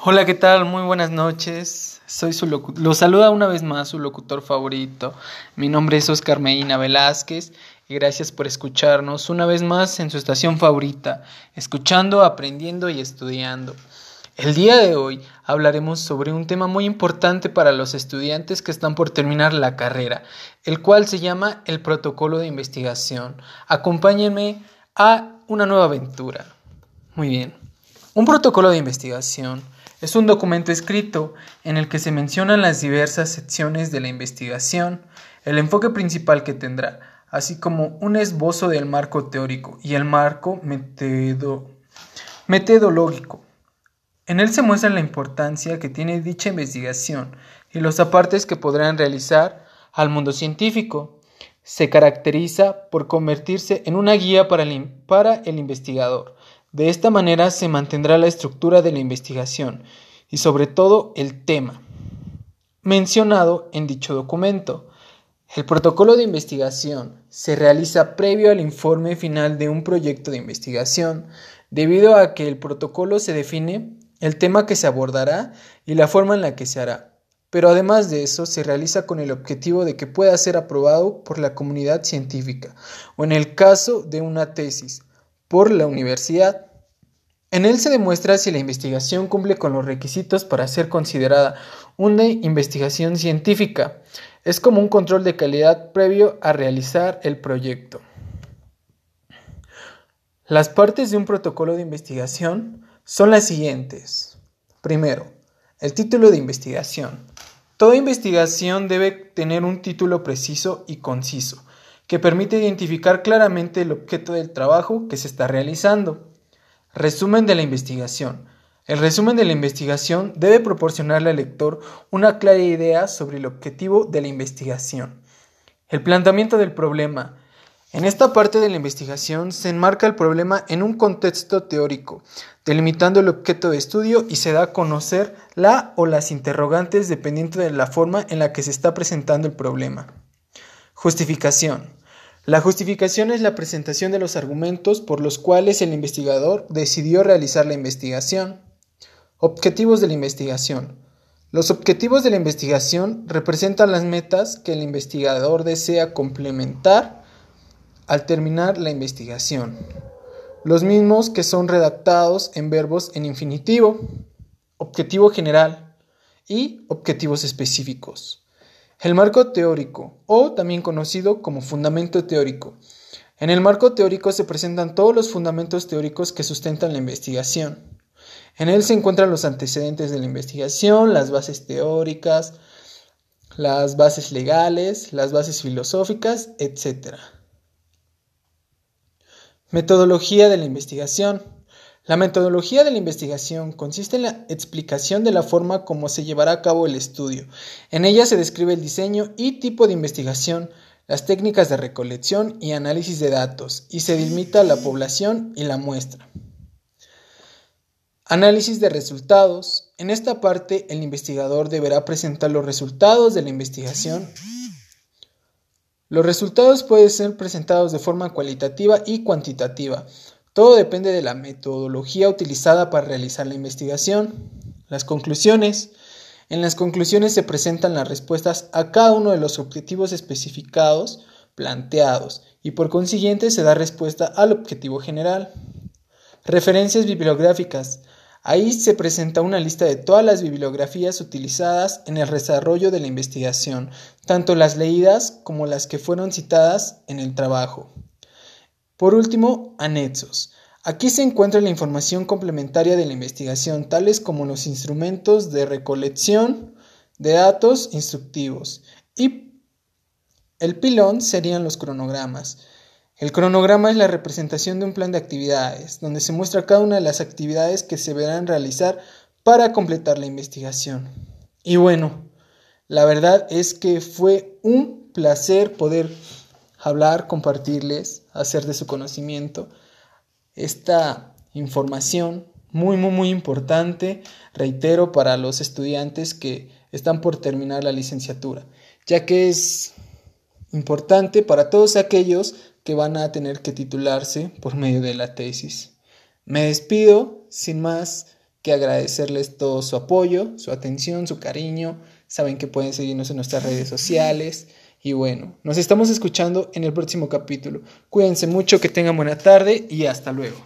Hola, ¿qué tal? Muy buenas noches. Soy su lo saluda una vez más su locutor favorito. Mi nombre es Oscar Medina Velázquez y gracias por escucharnos una vez más en su estación favorita, escuchando, aprendiendo y estudiando. El día de hoy hablaremos sobre un tema muy importante para los estudiantes que están por terminar la carrera, el cual se llama el protocolo de investigación. Acompáñenme a una nueva aventura. Muy bien. Un protocolo de investigación es un documento escrito en el que se mencionan las diversas secciones de la investigación, el enfoque principal que tendrá, así como un esbozo del marco teórico y el marco metodológico. En él se muestra la importancia que tiene dicha investigación y los apartes que podrán realizar al mundo científico. Se caracteriza por convertirse en una guía para el, investigador, de esta manera se mantendrá la estructura de la investigación y sobre todo el tema mencionado en dicho documento. El protocolo de investigación se realiza previo al informe final de un proyecto de investigación, debido a que el protocolo se define el tema que se abordará y la forma en la que se hará. Pero además de eso, se realiza con el objetivo de que pueda ser aprobado por la comunidad científica o en el caso de una tesis, por la universidad. En él se demuestra si la investigación cumple con los requisitos para ser considerada una investigación científica. Es como un control de calidad previo a realizar el proyecto. Las partes de un protocolo de investigación son las siguientes. Primero, el título de investigación. Toda investigación debe tener un título preciso y conciso que permite identificar claramente el objeto del trabajo que se está realizando. Resumen de la investigación. El resumen de la investigación debe proporcionarle al lector una clara idea sobre el objetivo de la investigación. El planteamiento del problema. En esta parte de la investigación se enmarca el problema en un contexto teórico, delimitando el objeto de estudio y se da a conocer la o las interrogantes dependiendo de la forma en la que se está presentando el problema. Justificación. La justificación es la presentación de los argumentos por los cuales el investigador decidió realizar la investigación. Objetivos de la investigación. Los objetivos de la investigación representan las metas que el investigador desea complementar al terminar la investigación. Los mismos que son redactados en verbos en infinitivo, objetivo general y objetivos específicos. El marco teórico, o también conocido como fundamento teórico. En el marco teórico se presentan todos los fundamentos teóricos que sustentan la investigación. En él se encuentran los antecedentes de la investigación, las bases teóricas, las bases legales, las bases filosóficas, etc. Metodología de la investigación. La metodología de la investigación consiste en la explicación de la forma como se llevará a cabo el estudio. En ella se describe el diseño y tipo de investigación, las técnicas de recolección y análisis de datos, y se delimita la población y la muestra. Análisis de resultados. En esta parte, el investigador deberá presentar los resultados de la investigación. Los resultados pueden ser presentados de forma cualitativa y cuantitativa. Todo depende de la metodología utilizada para realizar la investigación. Las conclusiones. En las conclusiones se presentan las respuestas a cada uno de los objetivos especificados planteados y por consiguiente se da respuesta al objetivo general. Referencias bibliográficas. Ahí se presenta una lista de todas las bibliografías utilizadas en el desarrollo de la investigación, tanto las leídas como las que fueron citadas en el trabajo. Por último, anexos. Aquí se encuentra la información complementaria de la investigación, tales como los instrumentos de recolección de datos instructivos. Y el pilón serían los cronogramas. El cronograma es la representación de un plan de actividades, donde se muestra cada una de las actividades que se verán realizar para completar la investigación. Y bueno, La verdad es que fue un placer poder hablar, compartirles, hacer de su conocimiento esta información muy, muy, muy importante, reitero, para los estudiantes que están por terminar la licenciatura, ya que es importante para todos aquellos que van a tener que titularse por medio de la tesis. Me despido sin más que agradecerles todo su apoyo, su atención, su cariño. Saben que pueden seguirnos en nuestras redes sociales. Y bueno, nos estamos escuchando en el próximo capítulo. Cuídense mucho, que tengan buena tarde y hasta luego.